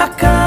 acalma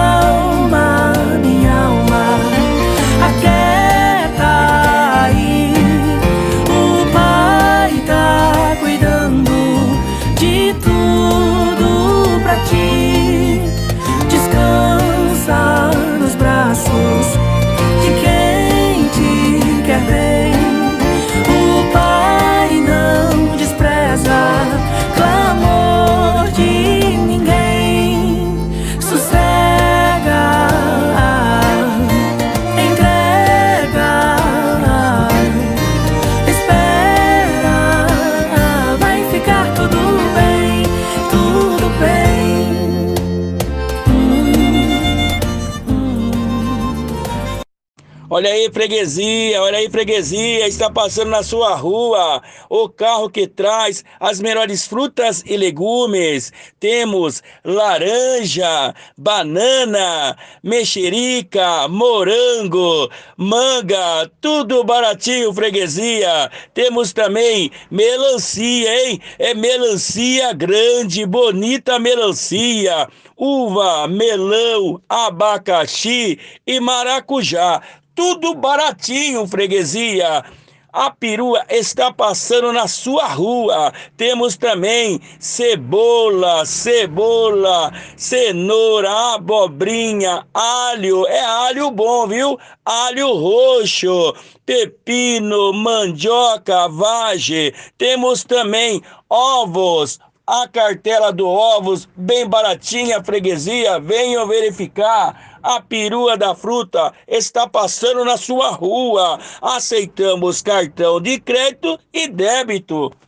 Olha aí, freguesia, olha aí, freguesia, está passando na sua rua o carro que traz as melhores frutas e legumes. Temos laranja, banana, mexerica, morango, manga, tudo baratinho, freguesia. Temos também melancia, hein? É melancia grande, bonita melancia uva, melão, abacaxi e maracujá. Tudo baratinho, freguesia. A perua está passando na sua rua. Temos também cebola, cebola, cenoura, abobrinha, alho. É alho bom, viu? Alho roxo, pepino, mandioca, vagem. Temos também ovos, a cartela do ovos, bem baratinha, freguesia, venham verificar. A perua da fruta está passando na sua rua. Aceitamos cartão de crédito e débito.